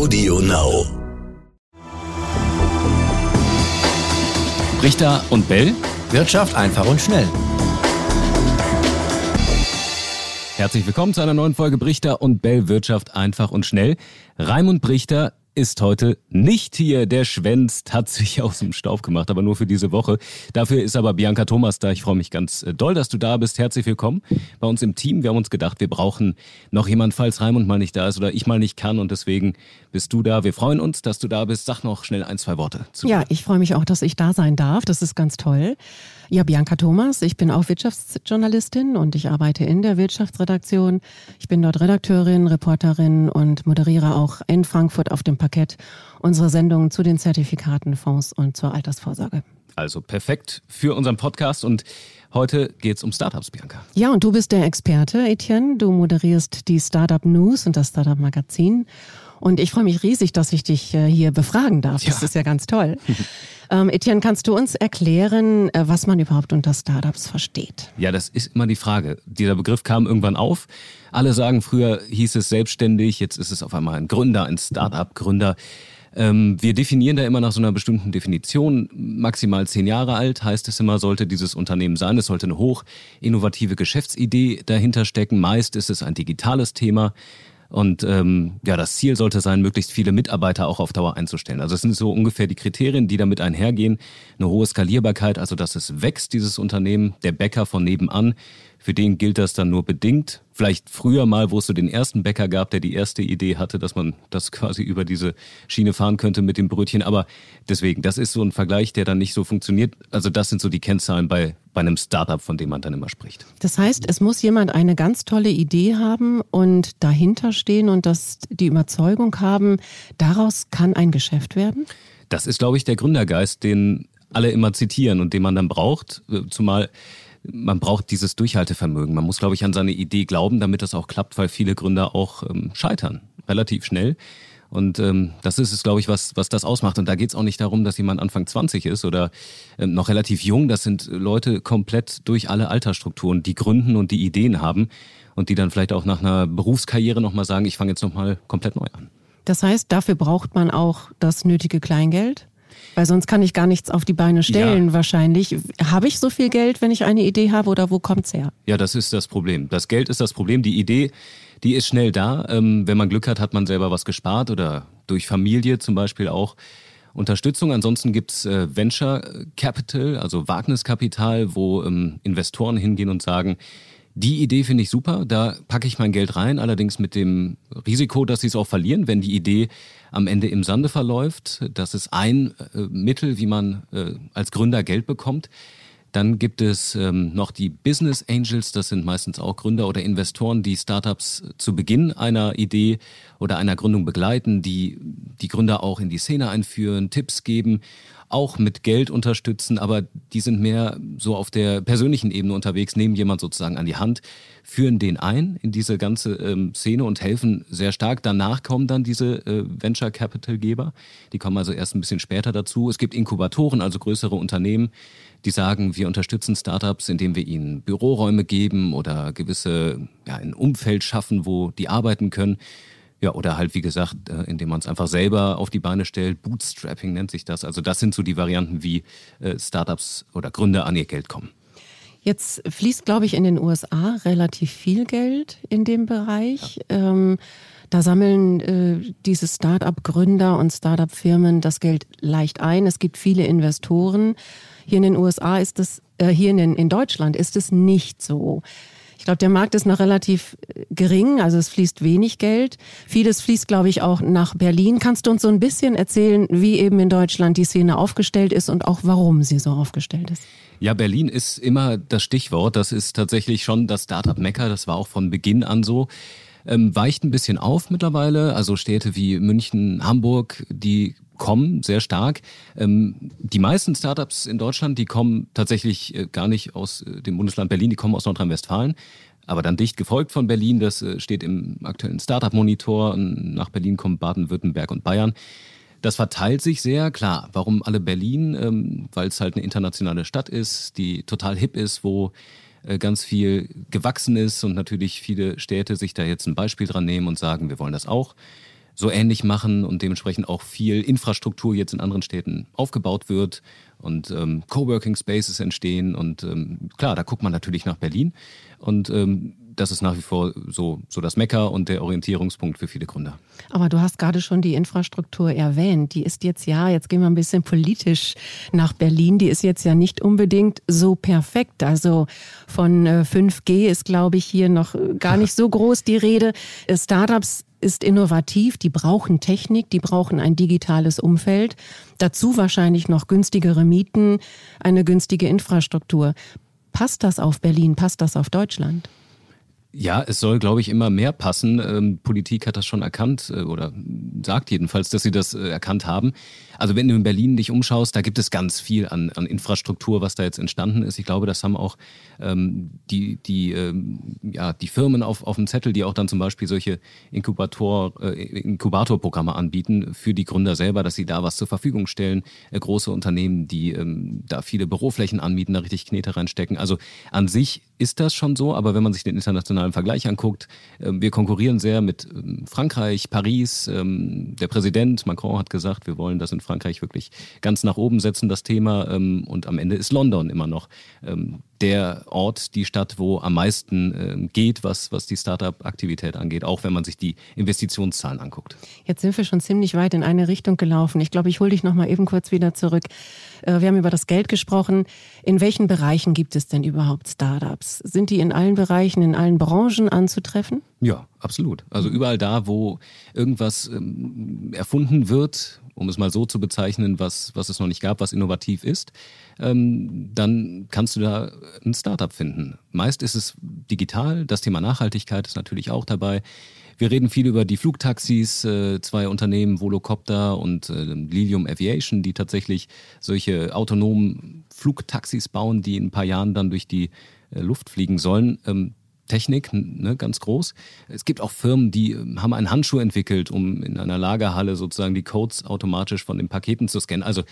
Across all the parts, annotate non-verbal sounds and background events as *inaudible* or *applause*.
Audio Now. Richter und Bell. Wirtschaft einfach und schnell. Herzlich willkommen zu einer neuen Folge Brichter und Bell Wirtschaft einfach und schnell. Raimund Brichter ist heute nicht hier. Der schwänzt, hat sich aus dem Staub gemacht, aber nur für diese Woche. Dafür ist aber Bianca Thomas da. Ich freue mich ganz äh, doll, dass du da bist. Herzlich willkommen bei uns im Team. Wir haben uns gedacht, wir brauchen noch jemand, falls Raimund mal nicht da ist oder ich mal nicht kann. Und deswegen bist du da. Wir freuen uns, dass du da bist. Sag noch schnell ein, zwei Worte. Zu ja, ich freue mich auch, dass ich da sein darf. Das ist ganz toll. Ja, Bianca Thomas. Ich bin auch Wirtschaftsjournalistin und ich arbeite in der Wirtschaftsredaktion. Ich bin dort Redakteurin, Reporterin und moderiere auch in Frankfurt auf dem Parkett unsere Sendungen zu den Zertifikaten, Fonds und zur Altersvorsorge. Also perfekt für unseren Podcast und heute geht es um Startups, Bianca. Ja, und du bist der Experte, Etienne. Du moderierst die Startup News und das Startup Magazin. Und ich freue mich riesig, dass ich dich äh, hier befragen darf. Das ja. ist ja ganz toll. *laughs* ähm, Etienne, kannst du uns erklären, äh, was man überhaupt unter Startups versteht? Ja, das ist immer die Frage. Dieser Begriff kam irgendwann auf. Alle sagen, früher hieß es selbstständig, jetzt ist es auf einmal ein Gründer, ein Startup-Gründer. Ähm, wir definieren da immer nach so einer bestimmten Definition. Maximal zehn Jahre alt heißt es immer, sollte dieses Unternehmen sein. Es sollte eine hoch innovative Geschäftsidee dahinter stecken. Meist ist es ein digitales Thema. Und ähm, ja, das Ziel sollte sein, möglichst viele Mitarbeiter auch auf Dauer einzustellen. Also es sind so ungefähr die Kriterien, die damit einhergehen. Eine hohe Skalierbarkeit, also dass es wächst, dieses Unternehmen. Der Bäcker von nebenan für den gilt das dann nur bedingt. Vielleicht früher mal, wo es so den ersten Bäcker gab, der die erste Idee hatte, dass man das quasi über diese Schiene fahren könnte mit dem Brötchen. Aber deswegen, das ist so ein Vergleich, der dann nicht so funktioniert. Also das sind so die Kennzahlen bei, bei einem Startup, von dem man dann immer spricht. Das heißt, es muss jemand eine ganz tolle Idee haben und dahinter stehen und das, die Überzeugung haben, daraus kann ein Geschäft werden? Das ist, glaube ich, der Gründergeist, den alle immer zitieren und den man dann braucht. Zumal man braucht dieses Durchhaltevermögen. Man muss, glaube ich, an seine Idee glauben, damit das auch klappt, weil viele Gründer auch ähm, scheitern, relativ schnell. Und ähm, das ist es, glaube ich, was, was das ausmacht. Und da geht es auch nicht darum, dass jemand Anfang 20 ist oder ähm, noch relativ jung. Das sind Leute komplett durch alle Altersstrukturen, die gründen und die Ideen haben und die dann vielleicht auch nach einer Berufskarriere nochmal sagen, ich fange jetzt nochmal komplett neu an. Das heißt, dafür braucht man auch das nötige Kleingeld? Weil sonst kann ich gar nichts auf die Beine stellen, ja. wahrscheinlich. Habe ich so viel Geld, wenn ich eine Idee habe, oder wo kommt es her? Ja, das ist das Problem. Das Geld ist das Problem. Die Idee, die ist schnell da. Ähm, wenn man Glück hat, hat man selber was gespart oder durch Familie zum Beispiel auch. Unterstützung. Ansonsten gibt's äh, Venture Capital, also Wagniskapital, wo ähm, Investoren hingehen und sagen, die Idee finde ich super, da packe ich mein Geld rein, allerdings mit dem Risiko, dass sie es auch verlieren, wenn die Idee am Ende im Sande verläuft. Das ist ein äh, Mittel, wie man äh, als Gründer Geld bekommt. Dann gibt es ähm, noch die Business Angels, das sind meistens auch Gründer oder Investoren, die Startups zu Beginn einer Idee oder einer Gründung begleiten, die die Gründer auch in die Szene einführen, Tipps geben auch mit Geld unterstützen, aber die sind mehr so auf der persönlichen Ebene unterwegs, nehmen jemand sozusagen an die Hand, führen den ein in diese ganze ähm, Szene und helfen sehr stark. Danach kommen dann diese äh, Venture Capital Geber. Die kommen also erst ein bisschen später dazu. Es gibt Inkubatoren, also größere Unternehmen, die sagen, wir unterstützen Startups, indem wir ihnen Büroräume geben oder gewisse, ja, ein Umfeld schaffen, wo die arbeiten können. Ja, oder halt, wie gesagt, äh, indem man es einfach selber auf die Beine stellt. Bootstrapping nennt sich das. Also das sind so die Varianten, wie äh, Startups oder Gründer an ihr Geld kommen. Jetzt fließt, glaube ich, in den USA relativ viel Geld in dem Bereich. Ja. Ähm, da sammeln äh, diese Start-up-Gründer und Start-up-Firmen das Geld leicht ein. Es gibt viele Investoren. Hier in den USA ist es, äh, hier in, in Deutschland ist es nicht so. Ich glaube, der Markt ist noch relativ äh, gering, also es fließt wenig Geld. Vieles fließt, glaube ich, auch nach Berlin. Kannst du uns so ein bisschen erzählen, wie eben in Deutschland die Szene aufgestellt ist und auch warum sie so aufgestellt ist? Ja, Berlin ist immer das Stichwort. Das ist tatsächlich schon das Startup-Mecker. Das war auch von Beginn an so. Ähm, weicht ein bisschen auf mittlerweile. Also Städte wie München, Hamburg, die kommen sehr stark. Ähm, die meisten Startups in Deutschland, die kommen tatsächlich äh, gar nicht aus äh, dem Bundesland Berlin, die kommen aus Nordrhein-Westfalen. Aber dann dicht gefolgt von Berlin, das äh, steht im aktuellen Startup-Monitor. Nach Berlin kommen Baden-Württemberg und Bayern. Das verteilt sich sehr, klar. Warum alle Berlin? Ähm, Weil es halt eine internationale Stadt ist, die total hip ist, wo ganz viel gewachsen ist und natürlich viele Städte sich da jetzt ein Beispiel dran nehmen und sagen, wir wollen das auch. so ähnlich machen und dementsprechend auch viel Infrastruktur jetzt in anderen Städten aufgebaut wird und ähm, Coworking Spaces entstehen. Und ähm, klar, da guckt man natürlich nach Berlin. Und ähm, das ist nach wie vor so, so das Mekka und der Orientierungspunkt für viele Gründer. Aber du hast gerade schon die Infrastruktur erwähnt. Die ist jetzt ja, jetzt gehen wir ein bisschen politisch nach Berlin, die ist jetzt ja nicht unbedingt so perfekt. Also von 5G äh, ist, glaube ich, hier noch gar nicht so groß die Rede. Startups ist innovativ, die brauchen Technik, die brauchen ein digitales Umfeld, dazu wahrscheinlich noch günstigere Mieten, eine günstige Infrastruktur. Passt das auf Berlin? Passt das auf Deutschland? Ja, es soll, glaube ich, immer mehr passen. Ähm, Politik hat das schon erkannt äh, oder sagt jedenfalls, dass sie das äh, erkannt haben. Also wenn du in Berlin dich umschaust, da gibt es ganz viel an, an Infrastruktur, was da jetzt entstanden ist. Ich glaube, das haben auch ähm, die, die, ähm, ja, die Firmen auf, auf dem Zettel, die auch dann zum Beispiel solche Inkubator, äh, Inkubatorprogramme anbieten für die Gründer selber, dass sie da was zur Verfügung stellen. Äh, große Unternehmen, die ähm, da viele Büroflächen anbieten, da richtig Knete reinstecken. Also an sich ist das schon so, aber wenn man sich den internationalen Vergleich anguckt, äh, wir konkurrieren sehr mit ähm, Frankreich, Paris. Ähm, der Präsident Macron hat gesagt, wir wollen das in Frankreich wirklich ganz nach oben setzen, das Thema. Ähm, und am Ende ist London immer noch der Ort, die Stadt, wo am meisten äh, geht, was, was die Startup-Aktivität angeht, auch wenn man sich die Investitionszahlen anguckt. Jetzt sind wir schon ziemlich weit in eine Richtung gelaufen. Ich glaube, ich hole dich noch mal eben kurz wieder zurück. Äh, wir haben über das Geld gesprochen. In welchen Bereichen gibt es denn überhaupt Startups? Sind die in allen Bereichen, in allen Branchen anzutreffen? Ja, absolut. Also überall da, wo irgendwas ähm, erfunden wird, um es mal so zu bezeichnen, was, was es noch nicht gab, was innovativ ist, ähm, dann kannst du da ein Startup finden. Meist ist es digital, das Thema Nachhaltigkeit ist natürlich auch dabei. Wir reden viel über die Flugtaxis, äh, zwei Unternehmen, Volocopter und äh, Lilium Aviation, die tatsächlich solche autonomen Flugtaxis bauen, die in ein paar Jahren dann durch die äh, Luft fliegen sollen. Technik, ne, ganz groß. Es gibt auch Firmen, die ähm, haben einen Handschuh entwickelt, um in einer Lagerhalle sozusagen die Codes automatisch von den Paketen zu scannen. Also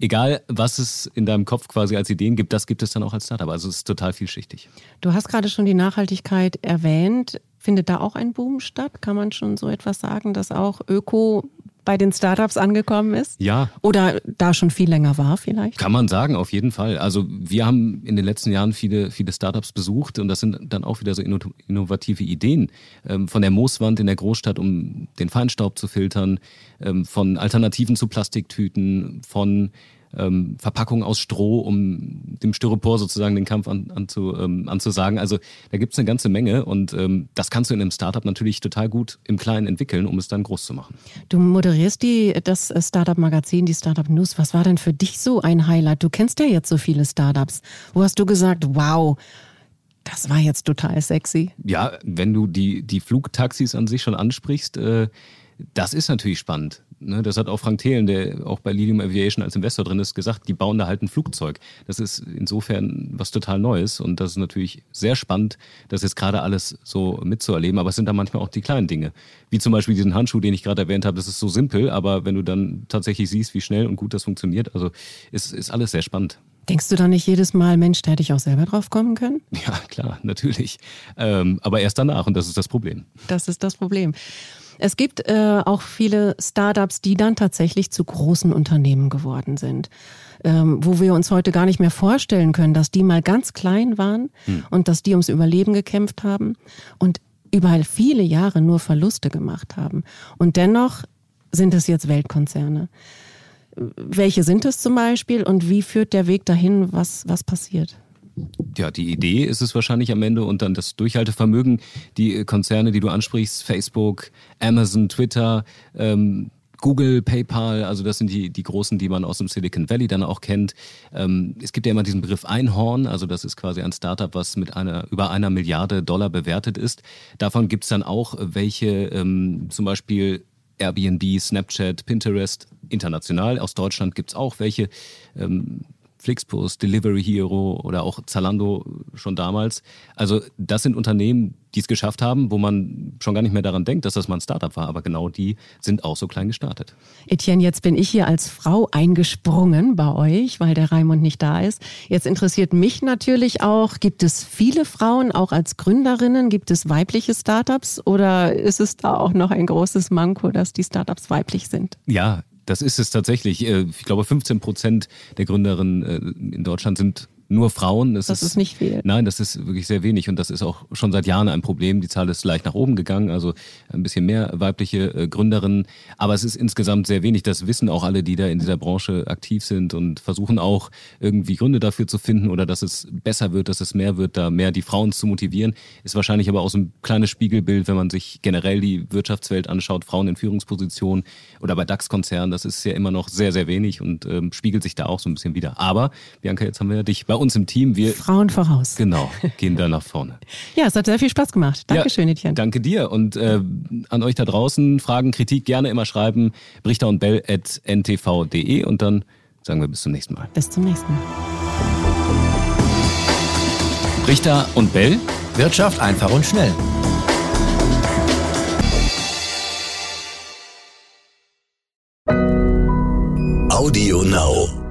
egal, was es in deinem Kopf quasi als Ideen gibt, das gibt es dann auch als Startup. Also es ist total vielschichtig. Du hast gerade schon die Nachhaltigkeit erwähnt. Findet da auch ein Boom statt? Kann man schon so etwas sagen, dass auch Öko bei den Startups angekommen ist? Ja. Oder da schon viel länger war vielleicht? Kann man sagen, auf jeden Fall. Also wir haben in den letzten Jahren viele, viele Startups besucht und das sind dann auch wieder so innovative Ideen. Ähm, von der Mooswand in der Großstadt, um den Feinstaub zu filtern, ähm, von Alternativen zu Plastiktüten, von ähm, Verpackung aus Stroh, um dem Styropor sozusagen den Kampf an, an zu, ähm, anzusagen. Also da gibt es eine ganze Menge und ähm, das kannst du in einem Startup natürlich total gut im Kleinen entwickeln, um es dann groß zu machen. Du moderierst die, das Startup-Magazin, die Startup News. Was war denn für dich so ein Highlight? Du kennst ja jetzt so viele Startups. Wo hast du gesagt, wow, das war jetzt total sexy? Ja, wenn du die, die Flugtaxis an sich schon ansprichst, äh, das ist natürlich spannend. Ne? Das hat auch Frank Thelen, der auch bei Lilium Aviation als Investor drin ist, gesagt, die bauen da halt ein Flugzeug. Das ist insofern was total Neues und das ist natürlich sehr spannend, das jetzt gerade alles so mitzuerleben. Aber es sind da manchmal auch die kleinen Dinge. Wie zum Beispiel diesen Handschuh, den ich gerade erwähnt habe. Das ist so simpel, aber wenn du dann tatsächlich siehst, wie schnell und gut das funktioniert, also ist, ist alles sehr spannend. Denkst du da nicht jedes Mal, Mensch, da hätte ich auch selber drauf kommen können? *laughs* Ja, klar, natürlich. Ähm, aber erst danach und das ist das Problem. Das ist das Problem. Es gibt äh, auch viele Startups, die dann tatsächlich zu großen Unternehmen geworden sind, ähm, wo wir uns heute gar nicht mehr vorstellen können, dass die mal ganz klein waren hm. und dass die ums Überleben gekämpft haben und überall viele Jahre nur Verluste gemacht haben. Und dennoch sind es jetzt Weltkonzerne. Welche sind es zum Beispiel und wie führt der Weg dahin, was, was passiert? Ja, die Idee ist es wahrscheinlich am Ende und dann das Durchhaltevermögen. Die Konzerne, die du ansprichst, Facebook, Amazon, Twitter, ähm, Google, PayPal, also das sind die, die großen, die man aus dem Silicon Valley dann auch kennt. Ähm, es gibt ja immer diesen Begriff Einhorn, also das ist quasi ein Startup, was mit einer über einer Milliarde Dollar bewertet ist. Davon gibt es dann auch welche, ähm, zum Beispiel Airbnb, Snapchat, Pinterest, international. Aus Deutschland gibt es auch welche. Ähm, Flixbus, Delivery Hero oder auch Zalando schon damals. Also das sind Unternehmen, die es geschafft haben, wo man schon gar nicht mehr daran denkt, dass das mal ein Startup war. Aber genau die sind auch so klein gestartet. Etienne, jetzt bin ich hier als Frau eingesprungen bei euch, weil der Raimund nicht da ist. Jetzt interessiert mich natürlich auch, gibt es viele Frauen auch als Gründerinnen? Gibt es weibliche Startups oder ist es da auch noch ein großes Manko, dass die Startups weiblich sind? Ja, das ist es tatsächlich. Äh, ich glaube, 15 Prozent der Gründerinnen äh, in Deutschland sind nur Frauen. Das, das ist, ist, nicht viel. Nein, das ist wirklich sehr wenig und das ist auch schon seit Jahren ein Problem. Die Zahl ist leicht nach oben gegangen, also ein bisschen mehr weibliche äh, Gründerinnen, aber es ist insgesamt sehr wenig. Das wissen auch alle, die da in dieser Branche aktiv sind und versuchen auch irgendwie Gründe dafür zu finden oder dass es besser wird, dass es mehr wird, da mehr die Frauen zu motivieren. Ist wahrscheinlich aber auch so ein kleines Spiegelbild, wenn man sich generell die Wirtschaftswelt anschaut, Frauen in Führungspositionen oder bei DAX-Konzernen, das ist ja immer noch sehr, sehr wenig und ähm, spiegelt sich da auch so ein bisschen wieder. Aber Bianca, jetzt haben wir ja dich bei uns im Team. Wir, Frauen voraus. Genau, gehen da nach vorne. *laughs* ja, es hat sehr viel Spaß gemacht. Dankeschön, ja, Etienne. Danke dir. Und äh, an euch da draußen, Fragen, Kritik gerne immer schreiben. Brichter und Bell at ntv.de und dann sagen wir bis zum nächsten Mal. Bis zum nächsten Mal. Richter und Bell. Wirtschaft einfach und schnell. Audio Now.